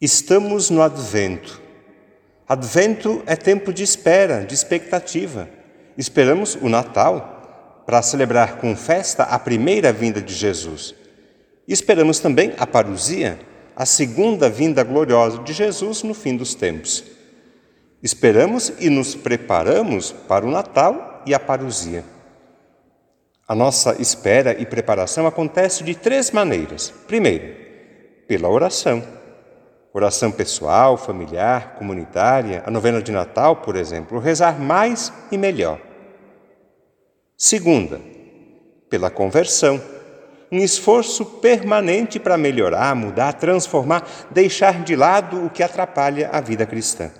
Estamos no Advento. Advento é tempo de espera, de expectativa. Esperamos o Natal para celebrar com festa a primeira vinda de Jesus. esperamos também a parousia, a segunda vinda gloriosa de Jesus no fim dos tempos. Esperamos e nos preparamos para o Natal e a parousia. A nossa espera e preparação acontece de três maneiras. Primeiro, pela oração oração pessoal, familiar, comunitária, a novena de Natal, por exemplo, rezar mais e melhor. Segunda, pela conversão, um esforço permanente para melhorar, mudar, transformar, deixar de lado o que atrapalha a vida cristã.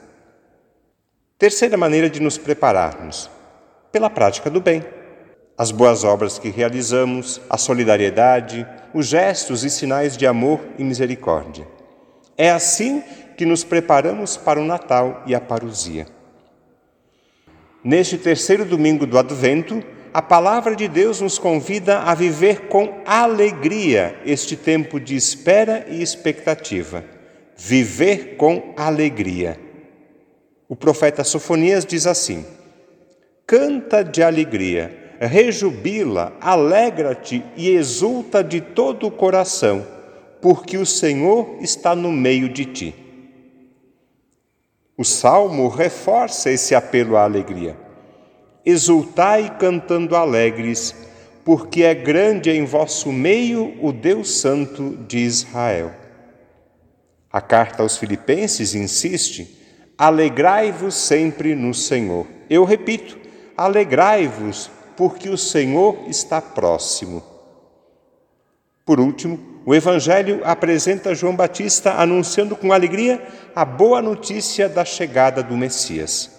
Terceira maneira de nos prepararmos, pela prática do bem. As boas obras que realizamos, a solidariedade, os gestos e sinais de amor e misericórdia. É assim que nos preparamos para o Natal e a parousia. Neste terceiro domingo do Advento, a palavra de Deus nos convida a viver com alegria este tempo de espera e expectativa. Viver com alegria. O profeta Sofonias diz assim: Canta de alegria, rejubila, alegra-te e exulta de todo o coração porque o Senhor está no meio de ti. O salmo reforça esse apelo à alegria. Exultai cantando alegres, porque é grande em vosso meio o Deus Santo de Israel. A carta aos Filipenses insiste: alegrai-vos sempre no Senhor. Eu repito, alegrai-vos, porque o Senhor está próximo. Por último, o Evangelho apresenta João Batista anunciando com alegria a boa notícia da chegada do Messias.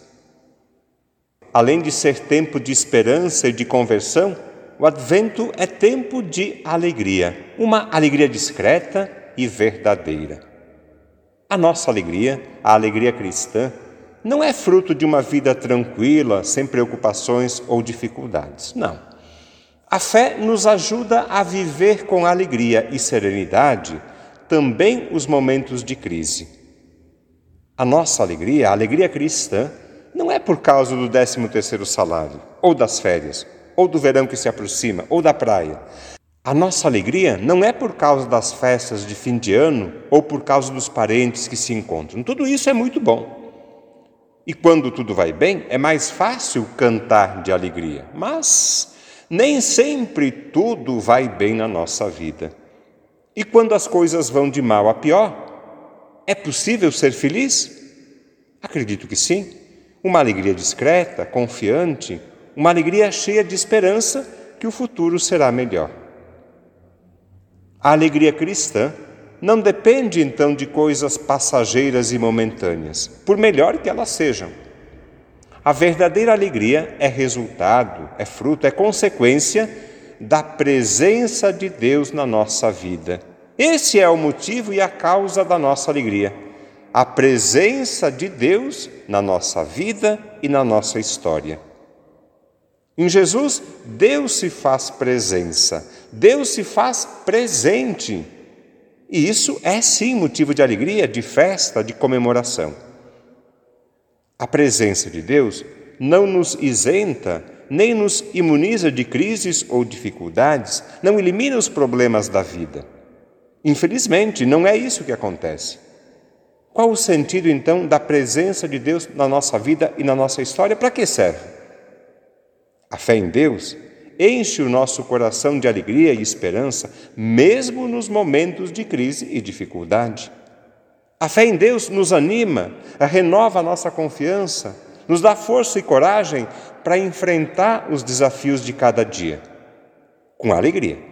Além de ser tempo de esperança e de conversão, o Advento é tempo de alegria, uma alegria discreta e verdadeira. A nossa alegria, a alegria cristã, não é fruto de uma vida tranquila, sem preocupações ou dificuldades. Não. A fé nos ajuda a viver com alegria e serenidade também os momentos de crise. A nossa alegria, a alegria cristã, não é por causa do 13º salário, ou das férias, ou do verão que se aproxima, ou da praia. A nossa alegria não é por causa das festas de fim de ano ou por causa dos parentes que se encontram. Tudo isso é muito bom. E quando tudo vai bem, é mais fácil cantar de alegria. Mas nem sempre tudo vai bem na nossa vida. E quando as coisas vão de mal a pior, é possível ser feliz? Acredito que sim. Uma alegria discreta, confiante, uma alegria cheia de esperança que o futuro será melhor. A alegria cristã não depende então de coisas passageiras e momentâneas, por melhor que elas sejam. A verdadeira alegria é resultado, é fruto, é consequência da presença de Deus na nossa vida. Esse é o motivo e a causa da nossa alegria. A presença de Deus na nossa vida e na nossa história. Em Jesus, Deus se faz presença, Deus se faz presente. E isso é sim motivo de alegria, de festa, de comemoração. A presença de Deus não nos isenta nem nos imuniza de crises ou dificuldades, não elimina os problemas da vida. Infelizmente, não é isso que acontece. Qual o sentido então da presença de Deus na nossa vida e na nossa história? Para que serve? A fé em Deus enche o nosso coração de alegria e esperança, mesmo nos momentos de crise e dificuldade. A fé em Deus nos anima, renova a nossa confiança, nos dá força e coragem para enfrentar os desafios de cada dia, com alegria.